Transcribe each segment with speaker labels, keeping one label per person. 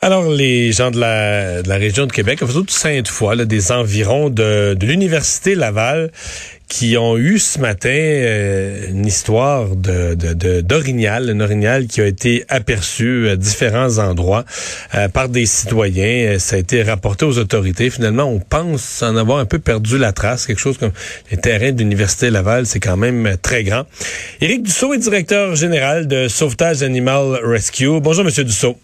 Speaker 1: Alors, les gens de la, de la région de Québec, surtout de Sainte-Foy, des environs de, de l'Université Laval, qui ont eu ce matin euh, une histoire de d'orignal, de, une orignal qui a été aperçue à différents endroits euh, par des citoyens. Ça a été rapporté aux autorités. Finalement, on pense en avoir un peu perdu la trace. Quelque chose comme les terrains de l'Université Laval, c'est quand même très grand. Éric Dussault est directeur général de Sauvetage Animal Rescue. Bonjour, Monsieur Dussault.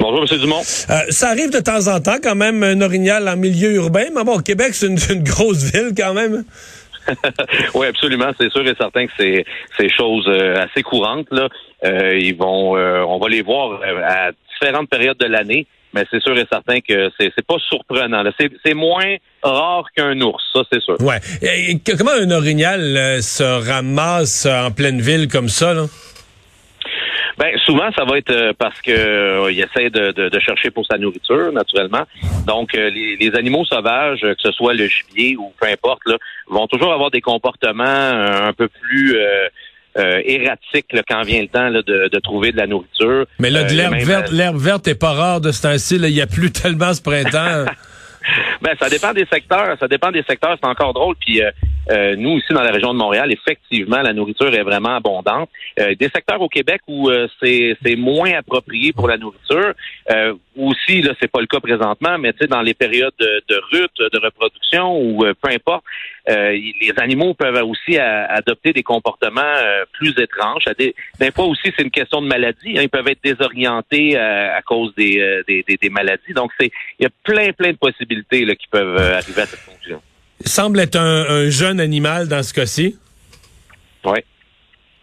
Speaker 2: Bonjour, M. Dumont.
Speaker 1: Euh, ça arrive de temps en temps, quand même, un orignal en milieu urbain. Mais bon, Québec, c'est une, grosse ville, quand même.
Speaker 2: oui, absolument. C'est sûr et certain que c'est c'est choses euh, assez courantes. Là. Euh, ils vont, on va les voir à différentes périodes de l'année, mais c'est sûr et certain que c'est c'est pas surprenant. C'est moins rare qu'un ours, ça c'est sûr.
Speaker 1: Ouais. comment un orignal se ramasse en pleine ville comme ça là?
Speaker 2: Ben souvent ça va être euh, parce que euh, il essaie de, de, chercher pour sa nourriture naturellement. Donc euh, les, les, animaux sauvages, que ce soit le gibier ou peu importe, là, vont toujours avoir des comportements un peu plus erratiques quand vient le temps de, de, trouver de la nourriture.
Speaker 1: Mais là, de l'herbe verte, l'herbe verte est pas rare de ce temps-ci. Il y a plus tellement ce printemps.
Speaker 2: ben ça dépend des secteurs. Ça dépend des secteurs. C'est encore drôle. Puis euh, nous, ici, dans la région de Montréal, effectivement, la nourriture est vraiment abondante. Euh, des secteurs au Québec où euh, c'est, moins approprié pour la nourriture, aussi, là, c'est pas le cas présentement, mais tu sais, dans les périodes de, de rut, de reproduction ou peu importe, les animaux peuvent aussi adopter des comportements plus étranges. Des, des fois aussi, c'est une question de maladie. Hein. ils peuvent être désorientés à cause des, des, des, maladies. Donc, c'est il y a plein, plein de possibilités là, qui peuvent arriver à cette conclusion
Speaker 1: semble être un, jeune animal dans ce cas-ci.
Speaker 2: Oui.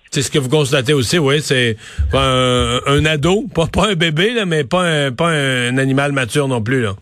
Speaker 1: C'est ce que vous constatez aussi, oui. C'est un, ado, pas, pas un bébé, là, mais pas un, pas un animal mature non plus. Là.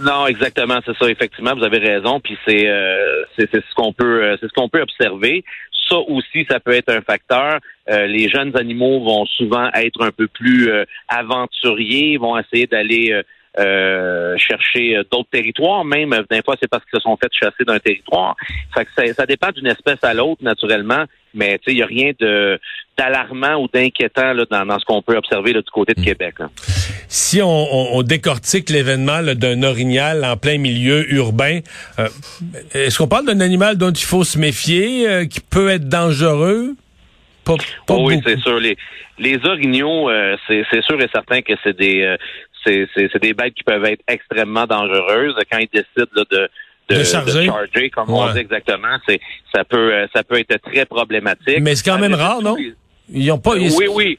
Speaker 2: Non, exactement, c'est ça. Effectivement, vous avez raison. Puis c'est euh, c'est ce qu'on peut euh, c'est ce qu'on peut observer. Ça aussi, ça peut être un facteur. Euh, les jeunes animaux vont souvent être un peu plus aventuriers, vont essayer d'aller euh, chercher euh, d'autres territoires, même des fois c'est parce qu'ils se sont fait chasser d'un territoire. Fait que ça, dépend d'une espèce à l'autre, naturellement, mais il n'y a rien de d'alarmant ou d'inquiétant dans, dans, ce qu'on peut observer là, du côté de hmm. Québec.
Speaker 1: Si on, on, décortique l'événement d'un orignal en plein milieu urbain, euh, est-ce qu'on parle d'un animal dont il faut se méfier, qui peut être dangereux?
Speaker 2: Pas, oh oui, c'est sûr. Les, les orignaux, c'est sûr et certain que c'est des c'est des bêtes qui peuvent être extrêmement dangereuses quand ils décident de, de, charger. comme on dit exactement. C'est ça peut euh, ça peut être très problématique.
Speaker 1: Mais c'est quand même rare, non? Ils ont pas.
Speaker 2: Oui, oui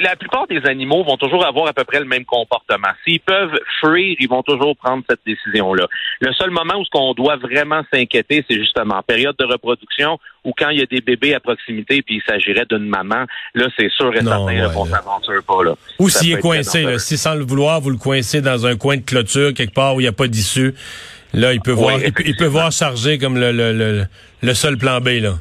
Speaker 2: la plupart des animaux vont toujours avoir à peu près le même comportement. S'ils peuvent fuir, ils vont toujours prendre cette décision-là. Le seul moment où ce qu'on doit vraiment s'inquiéter, c'est justement en période de reproduction ou quand il y a des bébés à proximité puis il s'agirait d'une maman. Là, c'est sûr et certain qu'on s'aventure pas là.
Speaker 1: Ou s'il est coincé, si sans le vouloir, vous le coincez dans un coin de clôture quelque part où il n'y a pas d'issue. Là, il peut voir, il peut, voir charger comme le, le, le, le seul plan B là.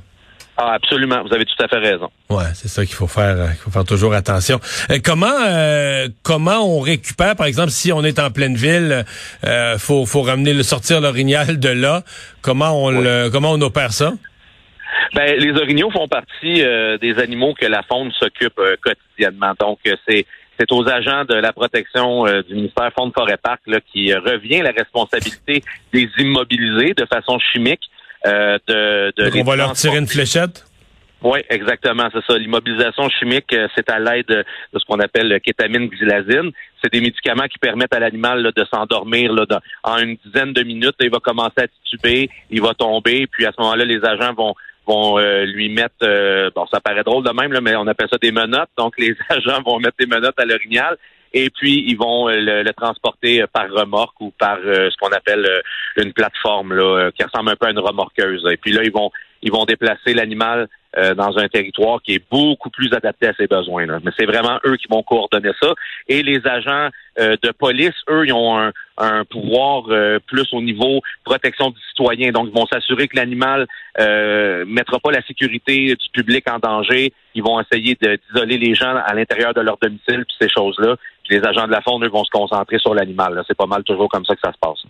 Speaker 2: Ah, absolument. Vous avez tout à fait raison.
Speaker 1: Ouais, c'est ça qu'il faut faire. Euh, il faut faire toujours attention. Euh, comment euh, comment on récupère, par exemple, si on est en pleine ville, euh, faut faut ramener le sortir l'orignal de là. Comment on le comment on opère ça?
Speaker 2: Ben, les orignaux font partie des animaux que la faune s'occupe quotidiennement. Donc, c'est c'est aux agents de la protection du ministère Faune Forêt Parc là, qui revient la responsabilité des immobiliser de façon chimique euh, de,
Speaker 1: de on va leur tirer une fléchette?
Speaker 2: Oui, exactement, c'est ça. L'immobilisation chimique, euh, c'est à l'aide de, ce qu'on appelle le kétamine xylazine. C'est des médicaments qui permettent à l'animal de s'endormir en une dizaine de minutes. il va commencer à tituber, il va tomber, puis à ce moment-là, les agents vont vont euh, lui mettre, bon, ça paraît drôle de même, là, mais on appelle ça des menottes. Donc, les agents vont mettre des menottes à l'orignal et puis ils vont euh, le, transporter euh, par remorque ou par euh, ce qu'on appelle une plateforme là, qui ressemble un peu à une remorqueuse. Et puis là, ils vont ils vont déplacer l'animal dans un territoire qui est beaucoup plus adapté à ses besoins. Là. Mais c'est vraiment eux qui vont coordonner ça. Et les agents de police, eux, ils ont un, un pouvoir plus au niveau protection du citoyen. Donc, ils vont s'assurer que l'animal euh, mettra pas la sécurité du public en danger. Ils vont essayer d'isoler les gens à l'intérieur de leur domicile, puis ces choses-là les agents de la faune, eux, vont se concentrer sur l'animal. C'est pas mal toujours comme ça que ça se passe.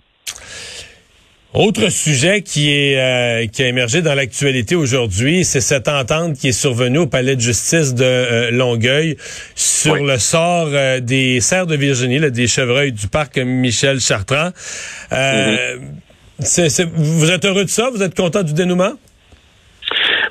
Speaker 1: Autre sujet qui est euh, qui a émergé dans l'actualité aujourd'hui, c'est cette entente qui est survenue au palais de justice de euh, Longueuil sur le sort euh, des cerfs de Virginie, des chevreuils du parc Michel Chartrand. Mm-hmm. vous êtes heureux de ça? Vous êtes content du dénouement?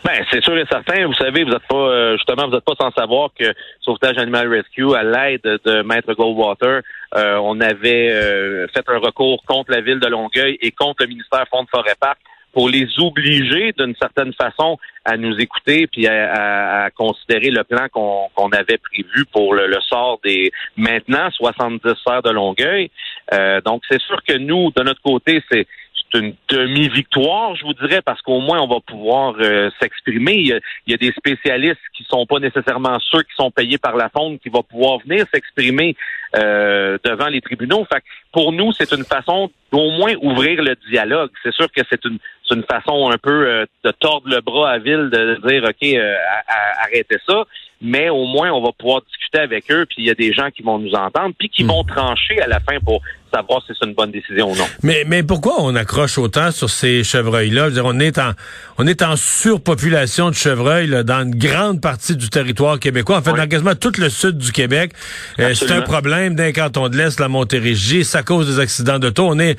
Speaker 2: Ben, c'est sûr et certain. Vous savez, vous n'êtes pas justement, vous n'êtes pas sans savoir que Sauvetage Animal Rescue, à l'aide de Maître Goldwater, euh, on avait euh, fait un recours contre la ville de Longueuil et contre le ministère Fonds de Forêt Parc pour les obliger d'une certaine façon à nous écouter puis à, considérer le plan qu'on avait prévu pour le, sort des maintenant 70 heures de Longueuil. Euh, donc c'est sûr que nous, de notre côté, c'est une demi-victoire, je vous dirais, parce qu'au moins on va pouvoir euh, s'exprimer. Il, y, a, des spécialistes qui sont pas nécessairement ceux qui sont payés par la fonte qui vont pouvoir venir s'exprimer euh, devant les tribunaux. Fait pour nous, c'est une façon d'au moins ouvrir le dialogue. C'est sûr que c'est une, une façon un peu euh, de tordre le bras à Ville, de dire OK, arrêtez ça, mais au moins on va pouvoir discuter avec eux, puis il y a des gens qui vont nous entendre, puis qui hmm. vont trancher à la fin pour savoir si c'est une bonne décision ou non.
Speaker 1: Mais, mais pourquoi on accroche autant sur ces chevreuils-là? on est en, on est en surpopulation de chevreuils dans une grande partie du territoire québécois. En fait, dans quasiment tout le sud du Québec. Euh, c'est un problème d'un canton de l'Est, la Montérégie. Ça cause des accidents de taux. On est,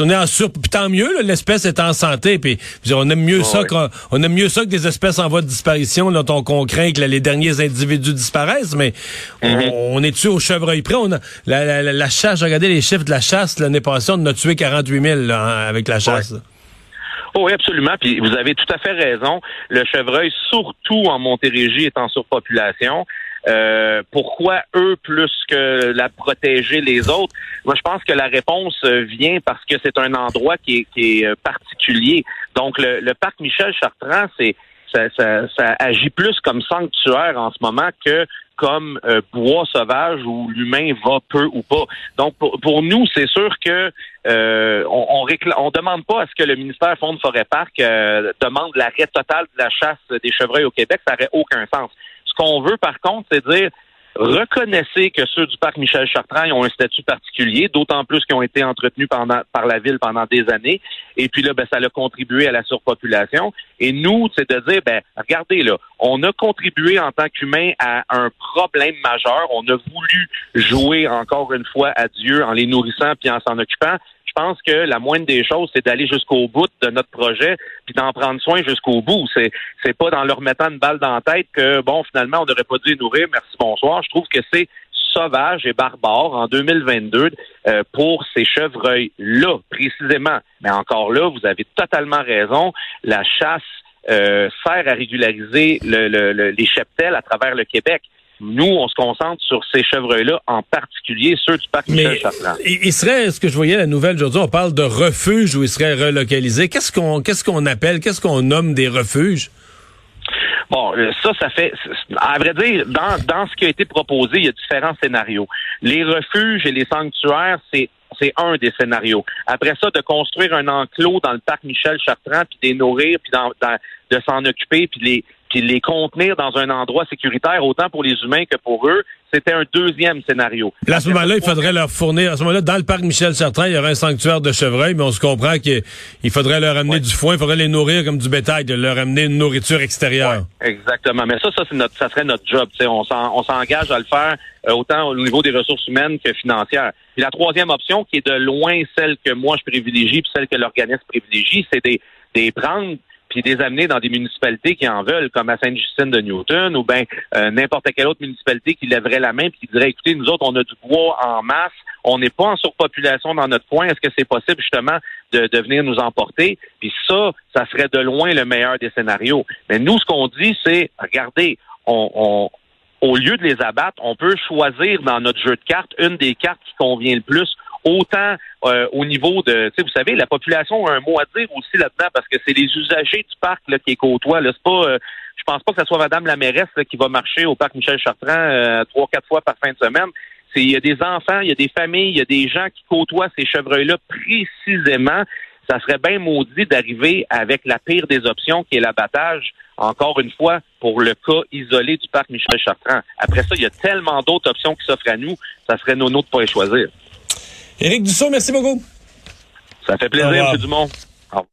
Speaker 1: on est en sur, puis tant mieux, l'espèce est en santé. Puis, on aime mieux ça qu'on, aime mieux ça que des espèces en voie de disparition dont on, craint que les derniers individus disparaissent. Mais mm-hmm. on, est tu au chevreuil près? On a, la, la, la, charge, regardez les chiffre de la chasse l'année passée, on a tué 48 000 avec la chasse.
Speaker 2: oui, absolument. Puis vous avez tout à fait raison. Le chevreuil, surtout en Montérégie, est en surpopulation. Euh, pourquoi eux plus que la protéger les autres? Moi, je pense que la réponse euh, vient parce que c'est un endroit qui est, euh, particulier. Donc, le, parc Michel Chartrand, c'est ça, agit plus comme sanctuaire en ce moment que comme euh, bois sauvage où l'humain va peu ou pas. Donc pour, nous, c'est sûr que euh, on, on, demande pas à ce que le ministère Fonds de Forêt Parc euh, demande l'arrêt total de la chasse des chevreuils au Québec. Ça n'aurait aucun sens. Ce qu'on veut, par contre, c'est dire Reconnaissez que ceux du parc Michel Chartrand ont un statut particulier, d'autant plus qu'ils ont été entretenus par la ville pendant des années. Et puis là, ben, ça a contribué à la surpopulation. Et nous, c'est de dire, ben, regardez là, on a contribué en tant qu'humain à un problème majeur. On a voulu jouer encore une fois à Dieu en les nourrissant puis en s'en occupant pense que la moindre des choses, c'est d'aller jusqu'au bout de notre projet, puis d'en prendre soin jusqu'au bout. C'est c'est pas dans leur mettant une balle dans la tête que bon, finalement, on n'aurait pas dû nourrir. Merci, bonsoir. Je trouve que c'est sauvage et barbare en 2022 euh, pour ces chevreuils-là, précisément. Mais encore là, vous avez totalement raison. La chasse euh, sert à régulariser les cheptels à travers le Québec. Nous, on se concentre sur ces chevreuils-là, en particulier ceux du parc Michel Chartrand.
Speaker 1: Il serait, ce que je voyais la nouvelle aujourd'hui, on parle de refuges où ils seraient relocalisés. Qu'est-ce qu'on, qu'est-ce qu'on appelle, qu'est-ce qu'on nomme des refuges?
Speaker 2: Bon, euh, ça, ça fait, à vrai dire, dans, dans ce qui a été proposé, il y a différents scénarios. Les refuges et les sanctuaires, c'est c'est un des scénarios. Après ça, de construire un enclos dans le parc Michel Chartrand, puis de les nourrir, puis de s'en occuper, puis les puis les contenir dans un endroit sécuritaire, autant pour les humains que pour eux, c'était un deuxième scénario.
Speaker 1: à ce moment-là, il faudrait leur fournir, à ce moment-là, dans le parc Michel Chartrand, il y aurait un sanctuaire de chevreuils, mais on se comprend qu'il faudrait leur amener du foin, il faudrait les nourrir comme du bétail, de leur amener une nourriture extérieure.
Speaker 2: exactement. Mais ça, ça, notre, ça serait notre job. On s'engage à le faire euh, autant au niveau des ressources humaines que financières. Puis la troisième option, qui est de loin celle que moi je privilégie, puis celle que l'organisme privilégie, c'est des, des prendre puis les amener dans des municipalités qui en veulent, comme à Sainte-Justine de Newton, ou bien euh, n'importe quelle autre municipalité qui lèverait la main puis qui dirait, écoutez, nous autres, on a du bois en masse, on n'est pas en surpopulation dans notre coin, est-ce que c'est possible justement de, de, venir nous emporter? Puis ça, ça serait de loin le meilleur des scénarios. Mais nous, ce qu'on dit, c'est, regardez, on, on au lieu de les abattre, on peut choisir dans notre jeu de cartes une des cartes qui convient le plus autant euh, au niveau de, vous savez, la population a un mot à dire aussi là-dedans parce que c'est les usagers du parc là, qui côtoient. Là, c'est pas, euh, je pense pas que ce soit Madame la mairesse qui va marcher au parc Michel Chartrand euh, trois, quatre fois par fin de semaine. C'est, il y a des enfants, il y a des familles, il y a des gens qui côtoient ces chevreuils-là précisément. Ça serait bien maudit d'arriver avec la pire des options, qui est l'abattage, encore une fois, pour le cas isolé du parc Michel Chartrand. Après ça, il y a tellement d'autres options qui s'offrent à nous, ça serait nos de pas les choisir.
Speaker 1: Éric Dussault, merci beaucoup.
Speaker 2: Ça fait plaisir, M. Dumont.